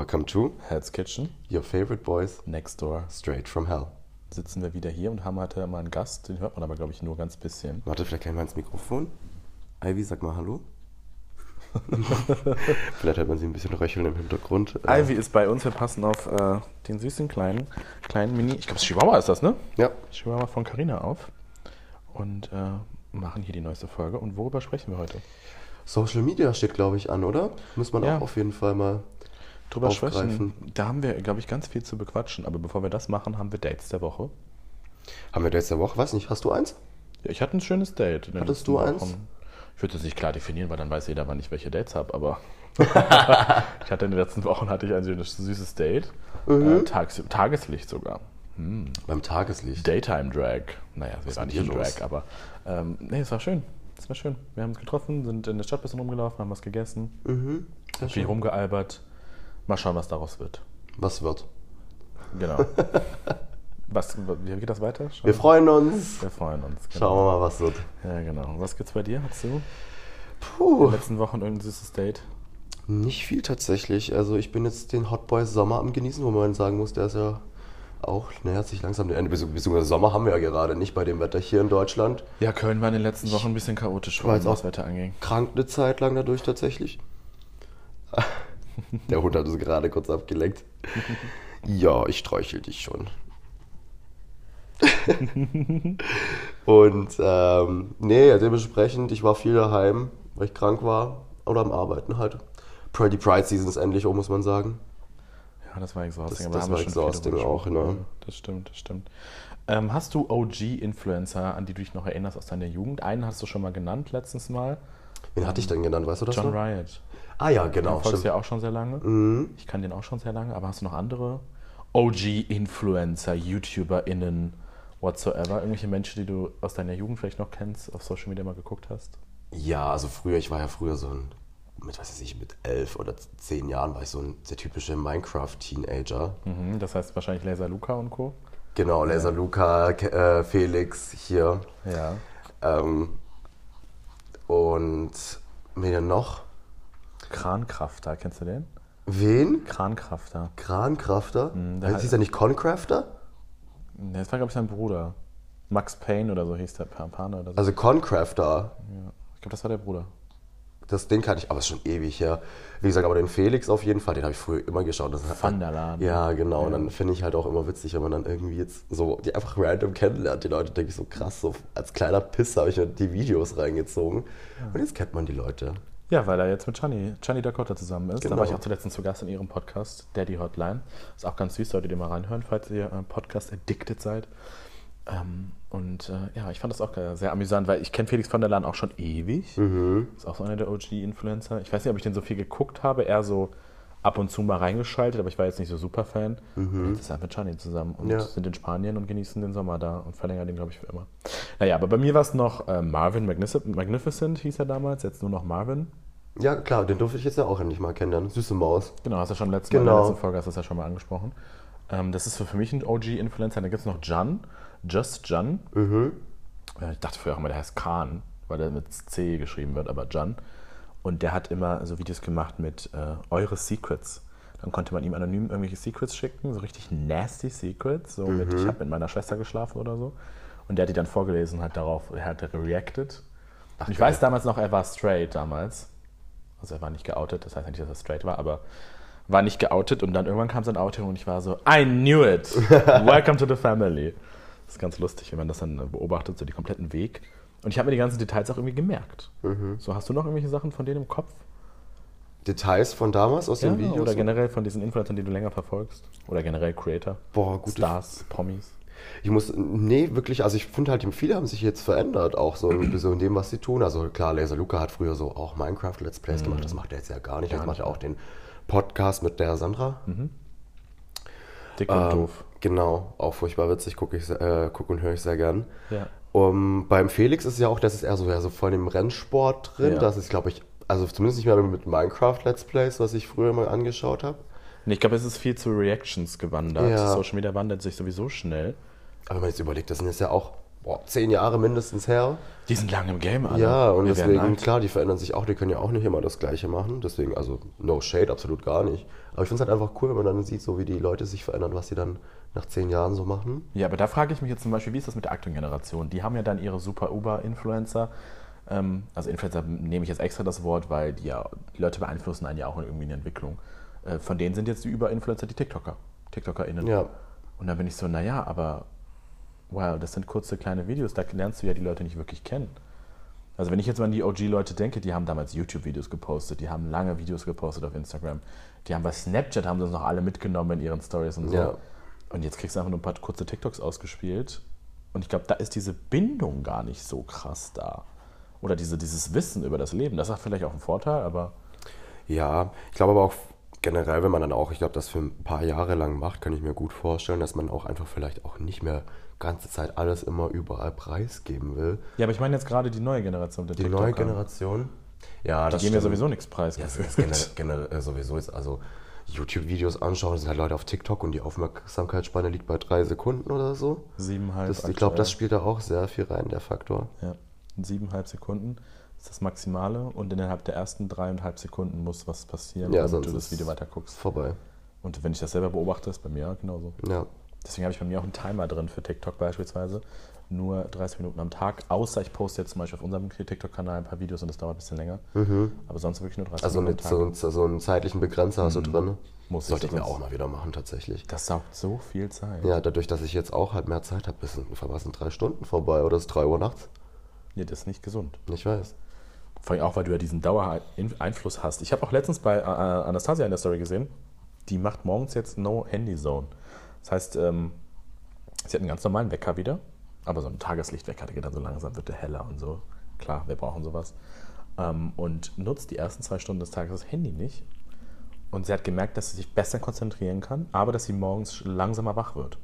Welcome to Hell's Kitchen, Your Favorite Boys Next Door. Straight from Hell. Sitzen wir wieder hier und haben heute mal einen Gast, den hört man aber, glaube ich, nur ganz bisschen. Warte, vielleicht kann ich mal ins Mikrofon. Ivy, sag mal Hallo. vielleicht hört man sie ein bisschen röcheln im Hintergrund. Äh, Ivy ist bei uns, wir passen auf äh, den süßen kleinen, kleinen Mini, ich glaube, Chihuahua ist das, ne? Ja, Chihuahua von Carina auf und äh, machen hier die neueste Folge. Und worüber sprechen wir heute? Social Media steht, glaube ich, an, oder? Muss man Ja. auch auf jeden Fall mal. Drüber Aufgreifen. sprechen. Da haben wir, glaube ich, ganz viel zu bequatschen. Aber bevor wir das machen, haben wir Dates der Woche. Haben wir Dates der Woche? Weiß nicht, hast du eins? Ja, ich hatte ein schönes Date. Hattest du eins? Wochen. Ich würde es nicht klar definieren, weil dann weiß jeder, wann ich welche Dates habe, aber ich hatte in den letzten Wochen hatte ich ein süßes, süßes Date. Mhm. Äh, Tages, Tageslicht sogar. Beim Tageslicht. Daytime Drag. Naja, es war nicht los? Drag, aber ähm, nee, es war schön. Es war schön. Wir haben uns getroffen, sind in der Stadt ein bisschen rumgelaufen, haben was gegessen, Mhm. Viel schön. rumgealbert. Mal schauen, was daraus wird. Was wird? Genau. was, wie geht das weiter? Schauen Wir freuen uns. wir freuen uns. Genau. Schauen wir mal, was wird. Ja, genau. Was gibt's bei dir? Hast du in den Puh. letzten Wochen irgendein süßes Date? Nicht viel tatsächlich. Also ich bin jetzt den Hot Boys Sommer am genießen, wo man sagen muss, der ist ja auch, nähert sich langsam dem Ende. Beziehungs- Beziehungsweise Sommer haben wir ja gerade nicht bei dem Wetter hier in Deutschland. Ja, Köln war in den letzten Wochen ein bisschen chaotisch, auch- das Wetter anging. Krank eine Zeit lang dadurch tatsächlich. Der Hund hat uns gerade kurz abgelenkt. Ja, ich streichel dich schon. Und ähm, nee, dementsprechend, ich war viel daheim, weil ich krank war oder am Arbeiten halt. Die Pride Season ist endlich um, muss man sagen. Ja, das war exhausting. Das- aber das war exhausting auch, ne? Das stimmt, das stimmt. Ähm, hast du OG-Influencer, an die du dich noch erinnerst aus deiner Jugend? Einen hast du schon mal genannt letztens mal. Wen hatte ich denn genannt, weißt du das John noch? Riot. Ah ja, Den genau, folgst du stimmt. ja auch schon sehr lange. Ich kann den auch schon sehr lange. Aber hast du noch andere OG-Influencer, YouTuberInnen, whatsoever? Irgendwelche Menschen, die du aus deiner Jugend vielleicht noch kennst, auf Social Media mal geguckt hast? Ja, also früher, ich war ja früher so ein, mit was weiß ich, mit elf oder zehn Jahren war ich so ein der typische Minecraft-Teenager. Mhm, das heißt wahrscheinlich Laser Luca und Co. Genau, Laser Luca, Ke- äh, Felix hier. Ja. Ähm, und mir noch? Krankrafter, kennst du den? Wen? Krankrafter. Krankrafter? Mhm, der heißt hieß er nicht Concrafter? Das war, glaube ich, sein Bruder. Max Payne oder so hieß der Pampane oder so. Also Concrafter, ja. Ich glaube, das war der Bruder. das, den kann ich, aber ist schon ewig her. Wie gesagt, aber den Felix auf jeden Fall, den habe ich früher immer geschaut. Das Van der Laan. Ja, genau. Und dann finde ich halt auch immer witzig, wenn man dann irgendwie jetzt so die einfach random kennenlernt. Die Leute denke ich so krass, so als kleiner Pisser habe ich mir die Videos reingezogen. Und jetzt kennt man die Leute. Ja, weil er jetzt mit Chani, Chani Dakota zusammen ist. Genau. Da war ich auch zuletzt zu Gast in ihrem Podcast, Daddy Hotline. Ist auch ganz süß, solltet ihr mal reinhören, falls ihr äh, Podcast addicted seid. Ähm, und äh, ja, ich fand das auch sehr amüsant, weil ich kenne Felix von der Lahn auch schon ewig. Ist auch so einer der OG-Influencer. Ich weiß nicht, ob ich den so viel geguckt habe, eher so ab und zu mal reingeschaltet, aber ich war jetzt nicht so super Fan. Und jetzt ist er mit Chani zusammen und Ja. sind in Spanien und genießen den Sommer da und verlängern den, glaube ich, für immer. Naja, aber bei mir war es noch äh, Marvin Magnific- Magnificent, hieß er damals, jetzt nur noch Marvin. Ja, klar, den durfte ich jetzt ja auch endlich mal kennenlernen. Süße Maus. Genau, hast du schon letztes Mal in Genau. der letzten Folge hast du das ja schon mal angesprochen. Ähm, das ist für, für mich ein OG-Influencer. Dann gibt es noch Jan, Just Jan. Ja, ich dachte früher auch immer, der heißt Khan, weil der mit C geschrieben wird, aber Jan. Und der hat immer so Videos gemacht mit äh, eure Secrets. Dann konnte man ihm anonym irgendwelche Secrets schicken, so richtig nasty Secrets, so mit ich habe mit meiner Schwester geschlafen oder so. Und der hat die dann vorgelesen und hat darauf, er hat reacted. Und ich geil. weiß damals noch, er war straight damals. Also er war nicht geoutet, das heißt nicht, dass er straight war, aber war nicht geoutet und dann irgendwann kam sein Outing und ich war so, I knew it! Welcome to the family. Das ist ganz lustig, wenn man das dann beobachtet, so die kompletten Weg. Und ich habe mir die ganzen Details auch irgendwie gemerkt. So, hast du noch irgendwelche Sachen von denen im Kopf? Details von damals aus Ja, den Videos? oder generell von diesen Influencern, die du länger verfolgst? Oder generell Creator? Boah, gute Stars, Promis? Ich muss, nee, wirklich, also ich finde halt, viele haben sich jetzt verändert, auch so, Mhm. so in dem, was sie tun. Also klar, Laser Luca hat früher so auch Minecraft-Let's Plays gemacht, das macht er jetzt ja gar nicht. Mhm. Gar Jetzt macht er auch den Podcast mit der Sandra. Dick und Ähm, doof. Genau, auch furchtbar witzig, gucke ich, äh, guck und höre ich sehr gern. Ja. Um, beim Felix ist es ja auch, das ist eher so, ja, so voll im Rennsport drin. Ja. Das ist, glaube ich, also zumindest nicht mehr mit Minecraft-Let's Plays, was ich früher mal angeschaut habe. Nee, ich glaube, es ist viel zu Reactions gewandert. Ja. Social Media wandert sich sowieso schnell. Aber wenn man jetzt überlegt, das sind jetzt ja auch boah, zehn Jahre mindestens her. Die sind lange im Game, alle. Ja, und Wir deswegen, klar, die verändern sich auch, die können ja auch nicht immer das Gleiche machen. Deswegen, also no shade, absolut gar nicht. Aber ich finde es halt einfach cool, wenn man dann sieht, so wie die Leute sich verändern, was sie dann nach zehn Jahren so machen. Ja, aber da frage ich mich jetzt zum Beispiel, wie ist das mit der aktuellen Generation? Die haben ja dann ihre super Uber-Influencer. Ähm, also Influencer nehme ich jetzt extra das Wort, weil die, ja, die Leute beeinflussen einen ja auch in irgendwie eine Entwicklung. Äh, von denen sind jetzt die Uber-Influencer die TikToker. TikTokerInnen. Ja. Und dann bin ich so, naja, aber wow, das sind kurze kleine Videos, da lernst du ja die Leute nicht wirklich kennen. Also wenn ich jetzt mal an die OG-Leute denke, die haben damals YouTube-Videos gepostet, die haben lange Videos gepostet auf Instagram, die haben bei Snapchat, haben das noch alle mitgenommen in ihren Stories und so. Ja. Und jetzt kriegst du einfach nur ein paar kurze TikToks ausgespielt und ich glaube, da ist diese Bindung gar nicht so krass da. Oder diese, dieses Wissen über das Leben, das hat vielleicht auch einen Vorteil, aber Ja, ich glaube aber auch generell, wenn man dann auch, ich glaube, das für ein paar Jahre lang macht, kann ich mir gut vorstellen, dass man auch einfach vielleicht auch nicht mehr ganze Zeit alles immer überall preisgeben will. ja, aber ich meine jetzt gerade die neue Generation Die TikToker. neue Generation. Ja, Die das geben ja sowieso nichts preis. Ja, das ist generell, generell sowieso jetzt, also YouTube-Videos anschauen, das sind halt Leute auf TikTok und die Aufmerksamkeitsspanne liegt bei drei Sekunden oder so. Siebeneinhalb. Das, ich glaube, das spielt da auch sehr viel rein, der Faktor. Ja, in siebeneinhalb Sekunden ist das Maximale und innerhalb der ersten dreieinhalb Sekunden muss was passieren, Ja, damit du das ist Video weiter guckst. Vorbei. Und wenn ich das selber beobachte, ist bei mir genauso. Ja. Deswegen habe ich bei mir auch einen Timer drin für TikTok beispielsweise. Nur 30 Minuten am Tag, außer ich poste jetzt zum Beispiel auf unserem TikTok-Kanal ein paar Videos und das dauert ein bisschen länger. Aber sonst wirklich nur 30 Also Minuten mit am Tag. so, so einen zeitlichen Begrenzer hast du drin. Muss ich Sollte ich mir sonst- auch mal wieder machen, tatsächlich. Das saugt so viel Zeit. Ja, dadurch, dass ich jetzt auch halt mehr Zeit habe, was sind drei Stunden vorbei oder ist drei Uhr nachts? Nee, das ist nicht gesund. Ich weiß. Vor allem auch, weil du ja diesen Dauereinfluss hast. Ich habe auch letztens bei äh, Anastasia in der Story gesehen, die macht morgens jetzt No Handy Zone. Das heißt, ähm, sie hat einen ganz normalen Wecker wieder, aber so ein Tageslichtwecker, der geht dann so langsam, wird der heller und so. Klar, wir brauchen sowas. Ähm, und nutzt die ersten zwei Stunden des Tages das Handy nicht. Und sie hat gemerkt, dass sie sich besser konzentrieren kann, aber dass sie morgens langsamer wach wird.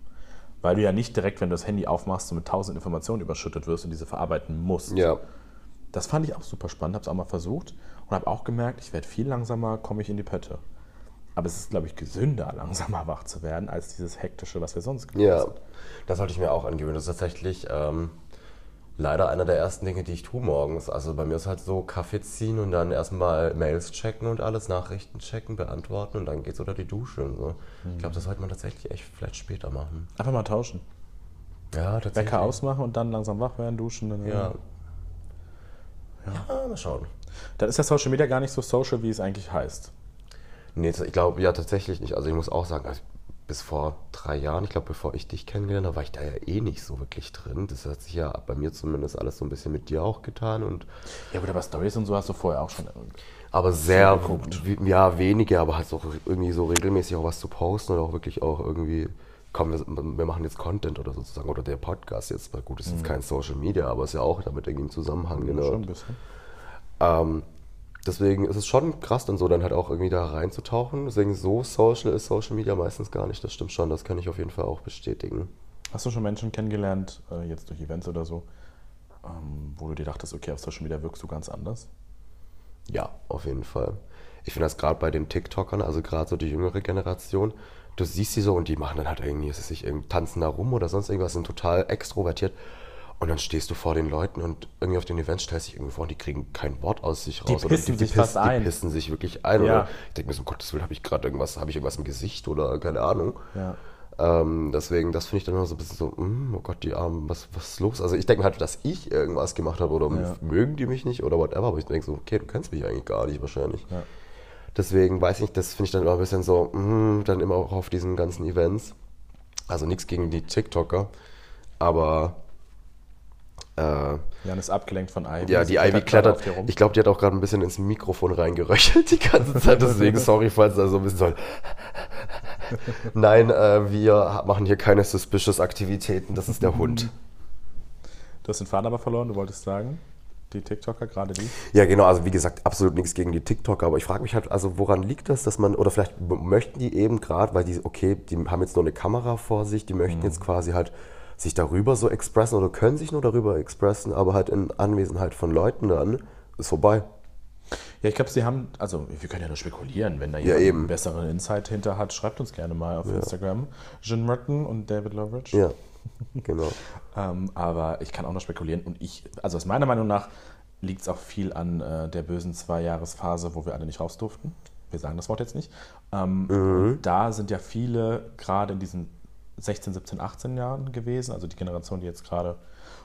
Weil du ja nicht direkt, wenn du das Handy aufmachst, so mit tausend Informationen überschüttet wirst und diese verarbeiten musst. Ja. Das fand ich auch super spannend, habe es auch mal versucht und habe auch gemerkt, ich werde viel langsamer, komme ich in die Pötte. Aber es ist, glaube ich, gesünder, langsamer wach zu werden, als dieses hektische, was wir sonst gewohnt Ja, sind. das sollte ich mir auch angewöhnen. Das ist tatsächlich ähm, leider einer der ersten Dinge, die ich tue morgens. Also bei mir ist halt so Kaffee ziehen und dann erstmal Mails checken und alles, Nachrichten checken, beantworten und dann geht's unter die Dusche und so. Ich glaube, das sollte man tatsächlich echt vielleicht später machen. Einfach mal tauschen. Ja, tatsächlich. Wecker ausmachen und dann langsam wach werden, duschen. Dann Ja. Ja, mal schauen. Dann ist ja Social Media gar nicht so social, wie es eigentlich heißt. Nee, ich glaube ja tatsächlich nicht. Also ich muss auch sagen, also bis vor drei Jahren, ich glaube, bevor ich dich kennengelernt habe, war ich da ja eh nicht so wirklich drin. Das hat sich ja bei mir zumindest alles so ein bisschen mit dir auch getan und Ja aber Stories und so hast du vorher auch schon. aber sehr, ja, wenige, aber halt so irgendwie so regelmäßig auch was zu posten und auch wirklich auch irgendwie, komm, wir, wir machen jetzt Content oder sozusagen, oder der Podcast jetzt, weil gut, ist jetzt kein Social Media, aber ist ja auch damit irgendwie im Zusammenhang. Genau. Schon ein bisschen. Ähm, deswegen ist es schon krass, dann so dann halt auch irgendwie da reinzutauchen. Deswegen so social ist Social Media meistens gar nicht. Das stimmt schon, das kann ich auf jeden Fall auch bestätigen. Hast du schon Menschen kennengelernt, äh, jetzt durch Events oder so, ähm, wo du dir dachtest, okay, auf Social Media wirkst du ganz anders? Ja, auf jeden Fall. Ich finde das gerade bei den TikTokern, also gerade so die jüngere Generation, du siehst sie so und die machen dann halt irgendwie, es ist sich irgendwie tanzen da rum oder sonst irgendwas, sind total extrovertiert. Und dann stehst du vor den Leuten und irgendwie auf den Events stellst dich irgendwie vor und die kriegen kein Wort aus sich raus. Die pissen sich fast ein. Die pissen sich wirklich ein. Ja. Oder ich denke mir so, um Gottes Willen, habe ich gerade irgendwas, habe ich irgendwas im Gesicht oder keine Ahnung. Ja. Ähm, deswegen, das finde ich dann immer so ein bisschen so, mm, oh Gott, die Armen, was, was ist los? Also ich denke halt, dass ich irgendwas gemacht habe oder Ja. mögen die mich nicht oder whatever, aber ich denke so, okay, du kennst mich eigentlich gar nicht wahrscheinlich. Ja. Deswegen weiß ich das finde ich dann immer ein bisschen so, mm, dann immer auch auf diesen ganzen Events. Also nichts gegen die TikToker, aber äh, Jan ist abgelenkt von Ivy. ja, Sie die Ivy gerade klettert. Ich glaube, die hat auch gerade ein bisschen ins Mikrofon reingeröchelt die ganze Zeit. Deswegen, sorry, falls da so ein bisschen soll. Nein, äh, wir machen hier keine suspicious Aktivitäten. Das ist der Hund. Du hast den Faden aber verloren, du wolltest sagen, die TikToker, gerade die. Ja, genau. Also wie gesagt, absolut nichts gegen die TikToker. Aber ich frage mich halt, also woran liegt das, dass man oder vielleicht möchten die eben gerade, weil die okay, die haben jetzt nur eine Kamera vor sich, die möchten jetzt quasi halt sich darüber so expressen oder können sich nur darüber expressen, aber halt in Anwesenheit von Leuten dann ist vorbei. Ja, ich glaube, sie haben, also wir können ja nur spekulieren, wenn da Ja, jemand eben. einen besseren Insight hinter hat, schreibt uns gerne mal auf Instagram. Jean Merton und David Loveridge. Ja, Genau. Ähm, aber ich kann auch noch spekulieren und ich, also aus meiner Meinung nach liegt es auch viel an äh, der bösen Zwei-Jahres-Phase, wo wir alle nicht raus durften. Wir sagen das Wort jetzt nicht. Ähm, und Da sind ja viele gerade in diesen 16, 17, 18 Jahren gewesen, also die Generation, die jetzt gerade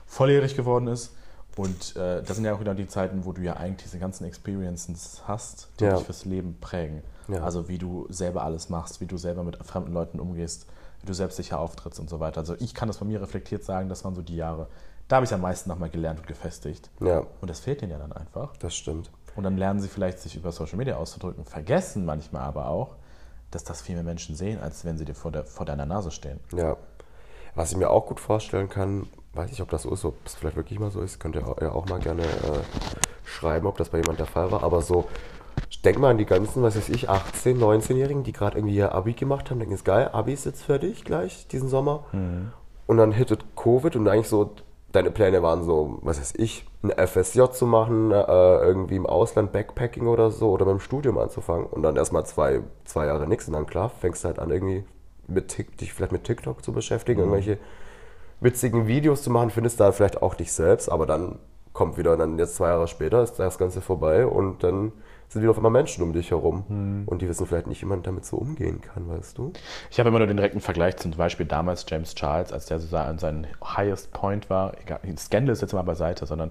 volljährig geworden ist. Und äh, das sind ja auch wieder die Zeiten, wo du ja eigentlich diese ganzen Experiences hast, die Ja. dich fürs Leben prägen. Ja. Also wie du selber alles machst, wie du selber mit fremden Leuten umgehst, wie du selbstsicher auftrittst und so weiter. Also ich kann das von mir reflektiert sagen, das waren so die Jahre. Da habe ich am meisten nochmal gelernt und gefestigt. Ja, Und das fehlt denen ja dann einfach. das stimmt. Und dann lernen sie vielleicht, sich über Social Media auszudrücken, vergessen manchmal aber auch, dass das viel mehr Menschen sehen, als wenn sie dir vor, der, vor deiner Nase stehen. Ja. Was ich mir auch gut vorstellen kann, weiß nicht, ob das so ist, ob es vielleicht wirklich mal so ist, könnt ihr auch- ja auch mal gerne äh, schreiben, ob das bei jemand der Fall war. Aber so, denk mal an die ganzen, was weiß ich, 18-, 19-Jährigen, die gerade irgendwie ihr Abi gemacht haben, denken, ist geil, Abi ist jetzt fertig gleich diesen Sommer. Und dann hittet Covid und eigentlich so, deine Pläne waren so, was weiß ich, ein FSJ zu machen, äh, irgendwie im Ausland Backpacking oder so oder mit dem Studium anzufangen und dann erstmal zwei, zwei Jahre nichts und dann klar, fängst du halt an irgendwie mit Tik, dich vielleicht mit TikTok zu beschäftigen, irgendwelche witzigen Videos zu machen, findest da vielleicht auch dich selbst, aber dann kommt wieder, dann jetzt zwei Jahre später ist das Ganze vorbei und dann sind wieder auf einmal Menschen um dich herum und die wissen vielleicht nicht, wie man damit so umgehen kann, weißt du? Ich habe immer nur den direkten Vergleich zum Beispiel damals James Charles, als der so an seinem highest point war. Egal, Scandal ist jetzt mal beiseite, sondern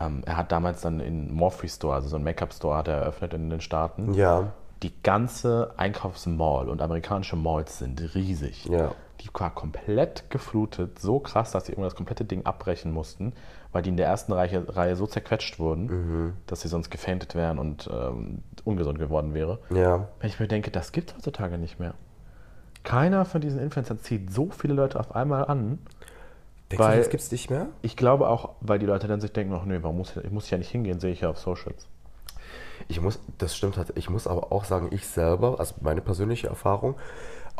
ähm, er hat damals dann in Morphe Store, also so ein Make-up-Store, hat er eröffnet in den Staaten. Ja, Die ganze Einkaufsmall und amerikanische Malls sind riesig. ja, Die war komplett geflutet, so krass, dass sie irgendwann das komplette Ding abbrechen mussten, weil die in der ersten Reihe, Reihe so zerquetscht wurden, dass sie sonst gefaintet wären und ähm, ungesund geworden wäre. ja. Wenn ich mir denke, das gibt es heutzutage nicht mehr. Keiner von diesen Influencern zieht so viele Leute auf einmal an. Denkst Weil- du, das gibt's nicht mehr? Ich glaube auch, weil die Leute dann sich denken, ach nee, warum muss ich, ich muss ja nicht hingehen, sehe ich ja auf Socials. Ich muss, das stimmt halt. Ich muss aber auch sagen, ich selber, also meine persönliche Erfahrung,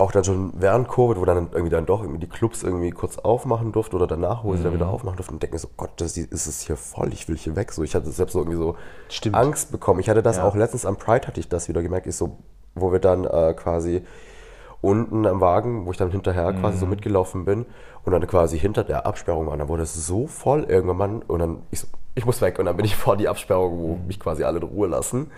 auch dann schon während Covid, wo dann irgendwie dann doch irgendwie die Clubs irgendwie kurz aufmachen durften oder danach, wo sie dann wieder aufmachen durften und denken so, Gott, das ist es hier voll, ich will hier weg. So, ich hatte selbst so irgendwie so Stimmt. Angst bekommen. Ich hatte das Ja. auch letztens am Pride hatte ich das wieder gemerkt, ich so, wo wir dann äh, quasi unten am Wagen, wo ich dann hinterher quasi so mitgelaufen bin und dann quasi hinter der Absperrung war, dann wurde es so voll irgendwann und dann ich so, ich muss weg und dann bin ich vor die Absperrung, wo mich quasi alle in Ruhe lassen.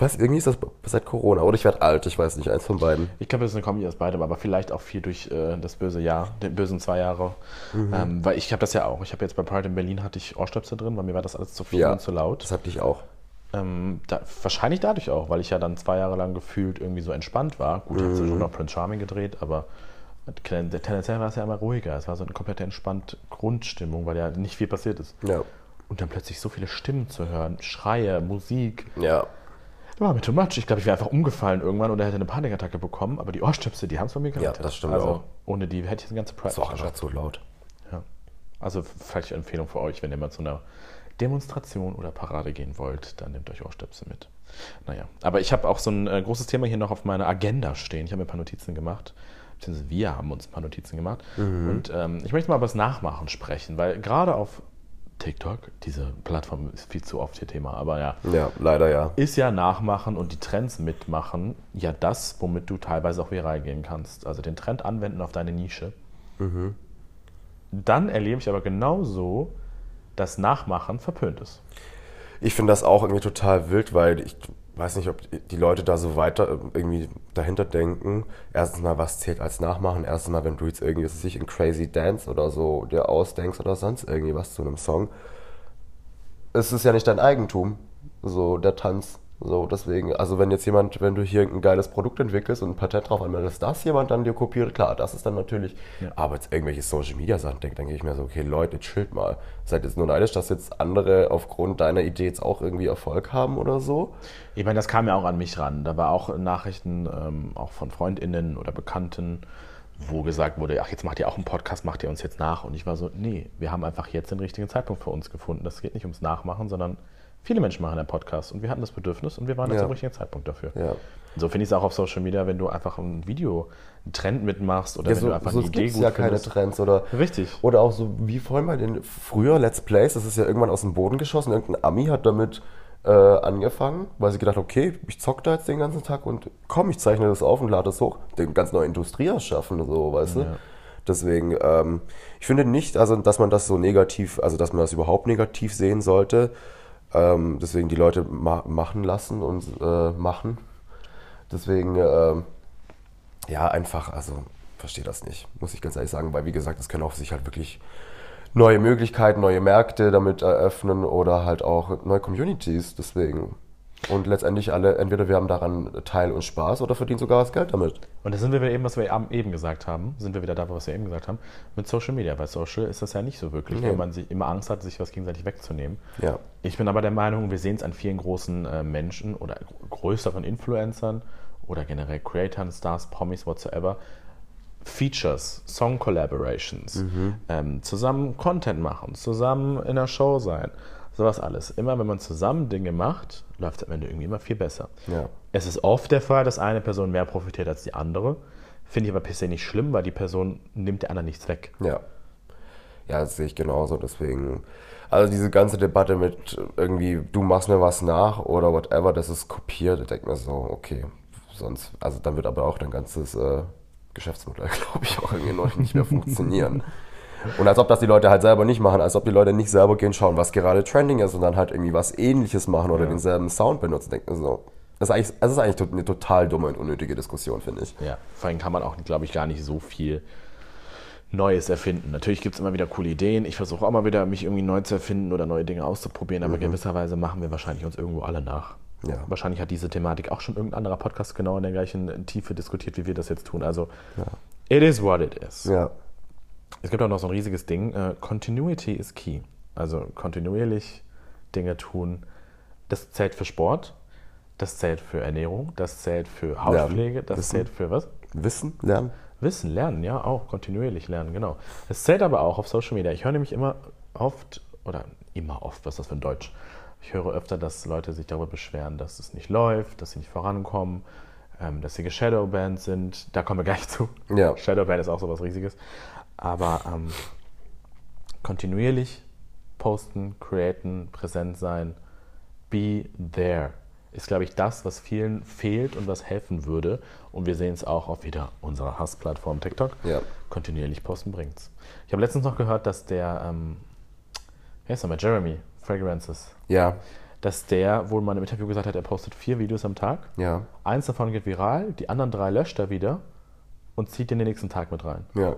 Weiß, irgendwie ist das seit Corona oder ich werde alt, ich weiß nicht, eins von beiden. Ich glaube, das ist eine Kombi aus beidem, aber vielleicht auch viel durch äh, das böse Jahr, den bösen zwei Jahre. Ähm, weil ich habe das ja auch. Ich habe jetzt bei Pride in Berlin hatte ich Ohrstöpsel drin, weil mir war das alles zu viel und zu laut. Das hatte ich auch. Ähm, da, wahrscheinlich dadurch auch, weil ich ja dann zwei Jahre lang gefühlt irgendwie so entspannt war. Gut, ich habe schon noch Prince Charming gedreht, aber ten- tendenziell war es ja immer ruhiger. Es war so eine komplette entspannte Grundstimmung, weil ja nicht viel passiert ist. Ja. Und dann plötzlich so viele Stimmen zu hören, Schreie, Musik. Ja. War mir too much. Ich glaube, ich wäre einfach umgefallen irgendwann oder hätte eine Panikattacke bekommen, aber die Ohrstöpsel, die haben es von mir gerettet. das stimmt also, auch. Ohne die hätte ich das ganze Pride Das war auch einfach zu laut. ja. Also vielleicht eine Empfehlung für euch, wenn ihr mal zu einer Demonstration oder Parade gehen wollt, dann nehmt euch Ohrstöpsel mit. Naja, aber ich habe auch so ein äh, großes Thema hier noch auf meiner Agenda stehen. Ich habe mir ein paar Notizen gemacht, beziehungsweise wir haben uns ein paar Notizen gemacht. Und ähm, ich möchte mal über das Nachmachen sprechen, weil gerade auf TikTok, diese Plattform ist viel zu oft hier Thema, aber ja, Ja, leider ja. ist ja Nachmachen und die Trends mitmachen ja das, womit du teilweise auch viral gehen kannst. Also den Trend anwenden auf deine Nische. Dann erlebe ich aber genauso, dass Nachmachen verpönt ist. Ich finde das auch irgendwie total wild, weil ich weiß nicht, ob die Leute da so weiter irgendwie dahinter denken. Erstens mal, was zählt als Nachmachen? Erstens mal, wenn du jetzt irgendwie, was weiß ich, in Crazy Dance oder so dir ausdenkst oder sonst irgendwie was zu einem Song. Es ist ja nicht dein Eigentum, so der Tanz. So, deswegen, also wenn jetzt jemand, wenn du hier ein geiles Produkt entwickelst und ein Patent drauf anmeldest, dass jemand dann dir kopiert, klar, das ist dann natürlich, aber jetzt irgendwelche Social Media Sachen dann gehe ich mir so, okay, Leute, chillt mal. Seid jetzt nur neidisch, dass jetzt andere aufgrund deiner Idee jetzt auch irgendwie Erfolg haben oder so? Ich meine, das kam ja auch an mich ran. Da war auch Nachrichten ähm, auch von FreundInnen oder Bekannten, wo gesagt wurde, ach, jetzt macht ihr auch einen Podcast, macht ihr uns jetzt nach. Und ich war so, nee, wir haben einfach jetzt den richtigen Zeitpunkt für uns gefunden. Das geht nicht ums Nachmachen, sondern viele Menschen machen einen Podcast und wir hatten das Bedürfnis und wir waren jetzt Ja. am richtigen Zeitpunkt dafür. Ja. So finde ich es auch auf Social Media, wenn du einfach ein Video, einen Trend mitmachst oder Ja, wenn so du einfach so eine Idee gut ja keine. Trends oder Richtig. Oder auch so wie vorhin bei den früher Let's Plays, das ist ja irgendwann aus dem Boden geschossen. Irgendein Ami hat damit äh, angefangen, weil sie gedacht, okay, ich zock da jetzt den ganzen Tag und komm, ich zeichne das auf und lade das hoch. Den ganz neue Industrie erschaffen, so, weißt du? Deswegen, ähm, ich finde nicht, also dass man das so negativ, also dass man das überhaupt negativ sehen sollte. Ähm, deswegen die Leute ma machen lassen und äh, machen. Deswegen, ähm, ja, einfach, also verstehe das nicht, muss ich ganz ehrlich sagen, weil wie gesagt, es können auch sich halt wirklich neue Möglichkeiten, neue Märkte damit eröffnen oder halt auch neue Communities. Deswegen. Und letztendlich alle, entweder wir haben daran Teil und Spaß oder verdienen sogar das Geld damit. Und da sind wir wieder eben, was wir eben gesagt haben, sind wir wieder da, was wir eben gesagt haben, mit Social Media. Bei Social ist das ja nicht so wirklich, nee. weil man sich immer Angst hat, sich was gegenseitig wegzunehmen. Ja. Ich bin aber der Meinung, wir sehen es an vielen großen äh, Menschen oder größeren Influencern oder generell Creatoren, Stars, Promis, whatsoever, Features, Song Collaborations, mhm. ähm, zusammen Content machen, zusammen in der Show sein, sowas alles. Immer wenn man zusammen Dinge macht, läuft es am Ende irgendwie immer viel besser. Ja. Es ist oft der Fall, dass eine Person mehr profitiert als die andere. Finde ich aber bisher nicht schlimm, weil die Person nimmt der anderen nichts weg. Ja. Ja, das sehe ich genauso. Deswegen, also diese ganze Debatte mit irgendwie, du machst mir was nach oder whatever, das ist kopiert. Ich denke mir so, okay, sonst, also dann wird aber auch dein ganzes äh, Geschäftsmodell, glaube ich, auch irgendwie noch nicht mehr funktionieren. Und als ob das die Leute halt selber nicht machen, als ob die Leute nicht selber gehen schauen, was gerade trending ist und dann halt irgendwie was ähnliches machen oder ja. denselben Sound benutzen. Denken so. Das ist, eigentlich, das ist eigentlich eine total dumme und unnötige Diskussion, finde ich. Ja, vor allem kann man auch, glaube ich, gar nicht so viel Neues erfinden. Natürlich gibt es immer wieder coole Ideen. Ich versuche auch mal wieder, mich irgendwie neu zu erfinden oder neue Dinge auszuprobieren, aber mhm. gewisserweise machen wir wahrscheinlich uns irgendwo alle nach. Ja. Wahrscheinlich hat diese Thematik auch schon irgendein anderer Podcast genau in der gleichen Tiefe diskutiert, wie wir das jetzt tun. Also, ja. it is what it is. Ja. Es gibt auch noch so ein riesiges Ding. Uh, Continuity is key. Also kontinuierlich Dinge tun. Das zählt für Sport, das zählt für Ernährung, das zählt für Hautpflege, das Wissen. zählt für was? Wissen, lernen. Wissen, lernen, ja, auch kontinuierlich lernen, genau. Es zählt aber auch auf Social Media. Ich höre nämlich immer oft, oder immer oft, was ist das für ein Deutsch? Ich höre öfter, dass Leute sich darüber beschweren, dass es nicht läuft, dass sie nicht vorankommen, ähm, dass sie geshadowbanned sind. Da kommen wir gleich zu. Ja. Shadowban ist auch so was Riesiges. Aber ähm, kontinuierlich posten, createn, präsent sein, be there ist, glaube ich, das, was vielen fehlt und was helfen würde. Und wir sehen es auch auf wieder unserer Hassplattform TikTok. Ja. Kontinuierlich posten bringt's. Ich habe letztens noch gehört, dass der, ähm, wer ist nochmal, Jeremy, Fragrances. Ja. Dass der wohl mal im Interview gesagt hat, er postet vier Videos am Tag. Ja. Eins davon geht viral, die anderen drei löscht er wieder und zieht den, den nächsten Tag mit rein. Ja.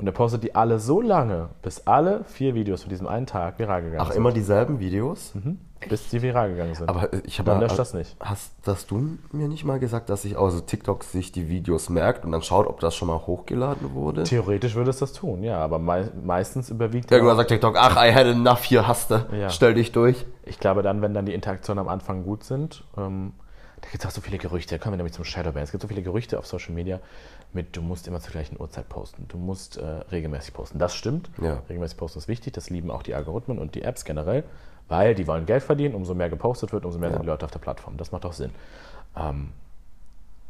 Und er postet die alle so lange, bis alle vier Videos von diesem einen Tag viral gegangen Ach, sind. Ach, immer dieselben Videos? Mhm. Bis sie viral gegangen sind. Aber ich habe Dann löscht das nicht. Hast, hast du mir nicht mal gesagt, dass sich also TikTok sich die Videos merkt und dann schaut, ob das schon mal hochgeladen wurde? Theoretisch würde es das tun, ja, aber mei meistens überwiegt. Irgendwann sagt TikTok, ach, I had enough, hier hast du, ja. stell dich durch. Ich glaube dann, wenn dann die Interaktionen am Anfang gut sind, ähm, da gibt es auch so viele Gerüchte, da kommen wir nämlich zum Shadowban. Es gibt so viele Gerüchte auf Social Media mit, du musst immer zur gleichen Uhrzeit posten, du musst äh, regelmäßig posten. Das stimmt, ja. regelmäßig posten ist wichtig, das lieben auch die Algorithmen und die Apps generell weil die wollen Geld verdienen, umso mehr gepostet wird, umso mehr ja. sind die Leute auf der Plattform. Das macht doch Sinn. Ähm,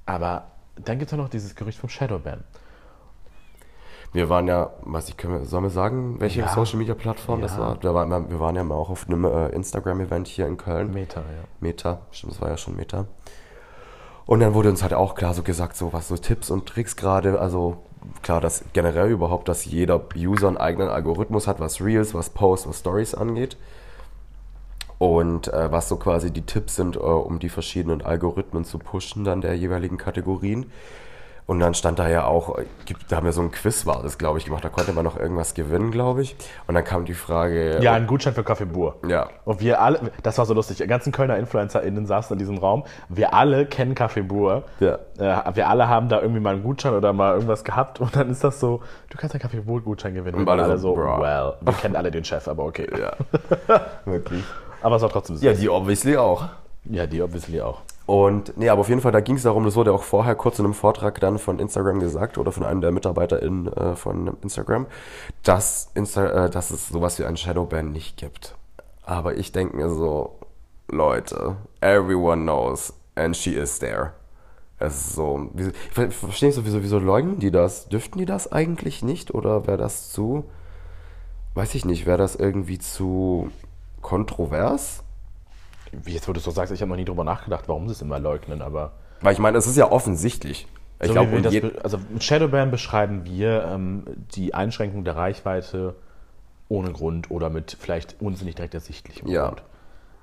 aber dann gibt es ja noch dieses Gerücht vom Shadowban. Wir waren ja, was ich können wir, sollen wir sagen, welche ja. Social Media Plattform ja. das war? Da war wir waren ja mal auch auf einem äh, Instagram-Event hier in Köln. Meta, ja. Meta, stimmt, das war ja schon Meta. Und dann wurde uns halt auch klar so gesagt, so was so Tipps und Tricks gerade, also klar, dass generell überhaupt, dass jeder User einen eigenen Algorithmus hat, was Reels, was Posts, was Stories angeht. Und äh, was so quasi die Tipps sind, äh, um die verschiedenen Algorithmen zu pushen, dann der jeweiligen Kategorien. Und dann stand da ja auch, äh, da haben wir so ein Quiz, war das, glaube ich, gemacht. Da konnte man noch irgendwas gewinnen, glaube ich. Und dann kam die Frage. Ja, ein Gutschein für Kaffee Bur. Ja. Und wir alle, das war so lustig, die ganzen Kölner InfluencerInnen saßen in diesem Raum. Wir alle kennen Kaffee Bur. Ja. Äh, wir alle haben da irgendwie mal einen Gutschein oder mal irgendwas gehabt. Und dann ist das so, du kannst einen Kaffee Bur Gutschein gewinnen. Und, und alle so, bro. well, wir kennen alle den Chef, aber okay. Ja. Wirklich. Aber es war trotzdem süß. Ja, die obviously auch. Ja, die obviously auch. Und nee, aber auf jeden Fall, da ging es darum, das wurde auch vorher kurz in einem Vortrag dann von Instagram gesagt oder von einem der MitarbeiterInnen äh, von Instagram, dass, Insta äh, dass es sowas wie ein Shadowban nicht gibt. Aber ich denke mir so, Leute, everyone knows and she is there. Es ist so, ich verstehe nicht so, wieso, wieso leugnen die das? Dürften die das eigentlich nicht? Oder wäre das zu, weiß ich nicht, wäre das irgendwie zu kontrovers. Wie jetzt, wo du so sagst, ich habe noch nie drüber nachgedacht, warum sie es immer leugnen, aber. Weil ich meine, es ist ja offensichtlich. Ich So glaub, wie wir und das je- be- also mit Shadowban beschreiben wir ähm, die Einschränkung der Reichweite ohne Grund oder mit vielleicht unsinnig direkt ersichtlichem Ja. Grund.